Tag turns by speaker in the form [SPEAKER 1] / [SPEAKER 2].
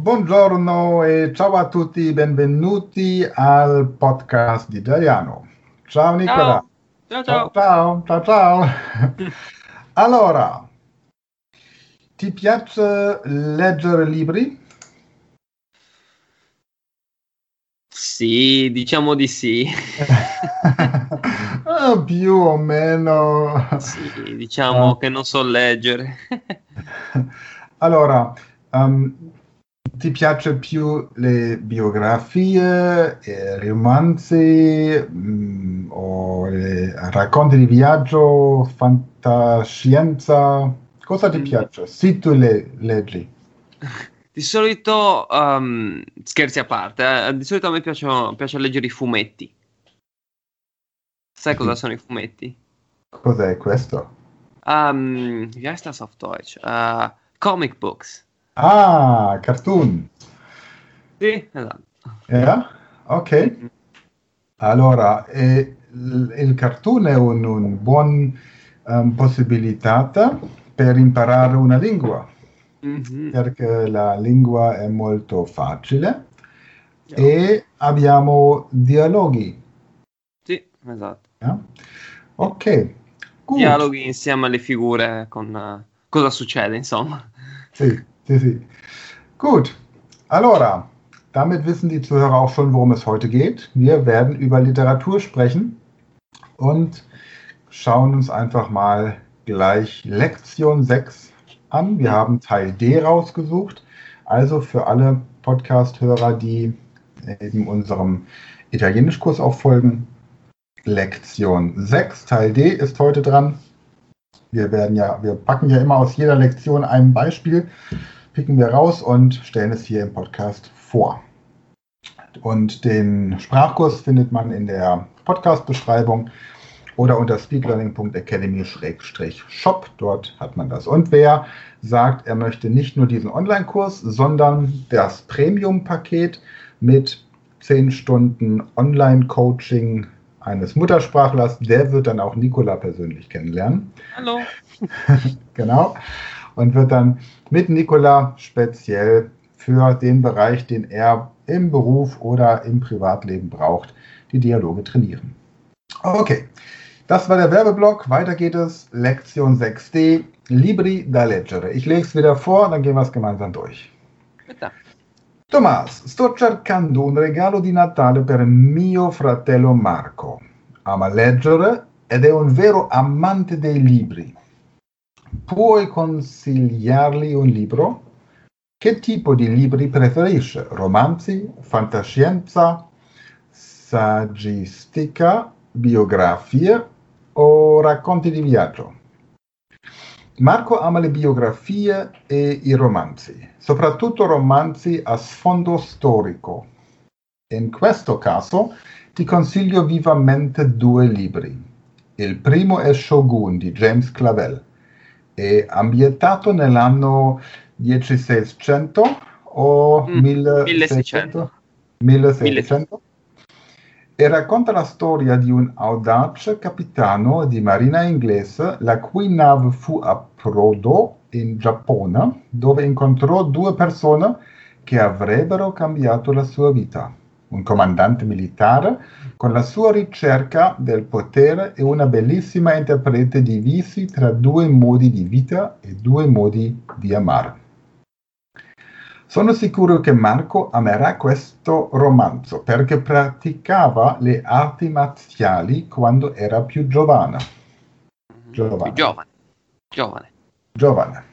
[SPEAKER 1] Buongiorno e ciao a tutti, benvenuti al podcast di italiano. Ciao Nicola.
[SPEAKER 2] Ciao, ciao.
[SPEAKER 1] Ciao, ciao, ciao. allora, ti piace leggere libri?
[SPEAKER 2] Sì, diciamo di sì.
[SPEAKER 1] Ah, più o meno.
[SPEAKER 2] Sì, diciamo
[SPEAKER 1] Ah.
[SPEAKER 2] che non so leggere.
[SPEAKER 1] Allora, um, ti piace più le biografie, eh, romanzi mm, o le racconti di viaggio, fantascienza? Cosa ti
[SPEAKER 2] Mm.
[SPEAKER 1] piace? Se tu le leggi.
[SPEAKER 2] Di solito, um, scherzi a parte, eh, di solito a me piacciono- piace leggere i fumetti. Sai cosa
[SPEAKER 1] Sì.
[SPEAKER 2] sono i fumetti?
[SPEAKER 1] Cos'è questo?
[SPEAKER 2] Um, wie heißt das auf Deutsch? Uh, comic books.
[SPEAKER 1] Ah, cartoon.
[SPEAKER 2] Sì, esatto.
[SPEAKER 1] Yeah? Ok. Allora, eh, il, il cartoon è un, un buon ehm, possibilità per imparare una lingua,
[SPEAKER 2] Mhm.
[SPEAKER 1] perché la lingua è molto facile
[SPEAKER 2] Ja.
[SPEAKER 1] e abbiamo dialoghi.
[SPEAKER 2] Sì, esatto.
[SPEAKER 1] yeah? Ok, gut.
[SPEAKER 2] Dialoghi insieme alle figure con eh, cosa succede, insomma.
[SPEAKER 1] Sí, sí. Gut. Allora, damit wissen die Zuhörer auch schon, worum es heute geht. Wir werden über Literatur sprechen und schauen uns einfach mal gleich Lektion 6 an. Wir haben Teil D rausgesucht. Also für alle Podcast-Hörer, die eben unserem Italienischkurs auch folgen, Lektion 6, Teil D ist heute dran. Wir werden ja, wir packen ja immer aus jeder Lektion ein Beispiel, picken wir raus und stellen es hier im Podcast vor. Und den Sprachkurs findet man in der Podcast-Beschreibung oder unter speedlearning.academy-shop. Dort hat man das. Und wer sagt, er möchte nicht nur diesen Online-Kurs, sondern das Premium-Paket mit 10 Stunden Online-Coaching eines Muttersprachlers, der wird dann auch Nicola persönlich kennenlernen.
[SPEAKER 2] Hallo.
[SPEAKER 1] Genau. Und wird dann mit Nicola speziell für den Bereich, den er im Beruf oder im Privatleben braucht, die Dialoge trainieren. Okay, das war der Werbeblock. Weiter geht es. Lektion 6d, Libri da leggere. Ich lege es wieder vor, dann gehen wir es gemeinsam durch.
[SPEAKER 2] Aspetta.
[SPEAKER 1] Tomás, sto cercando un regalo di Natale per mio fratello Marco. Ama leggere ed è un vero amante dei libri. Puoi consigliargli un libro? Che tipo di libri preferisce? Romanzi, fantascienza, saggistica, biografie o racconti di viaggio? Marco ama le biografie e i romanzi, soprattutto romanzi a sfondo storico. In questo caso ti consiglio vivamente due libri. Il primo è Shogun di James Clavell. È ambientato nell'anno 1600 o
[SPEAKER 2] Mm,
[SPEAKER 1] 1600? 1600? E racconta la storia di un audace capitano di marina inglese la cui nave fu a approdo in Giappone, dove incontrò due persone che avrebbero cambiato la sua vita. Un comandante militare con la sua ricerca del potere e una bellissima interprete divisi tra due modi di vita e due modi di amare. Sono sicuro che Marco amerà questo romanzo perché praticava le arti marziali quando era più giovane. Giovane.
[SPEAKER 2] Più giovane. Giovane.
[SPEAKER 1] Giovane.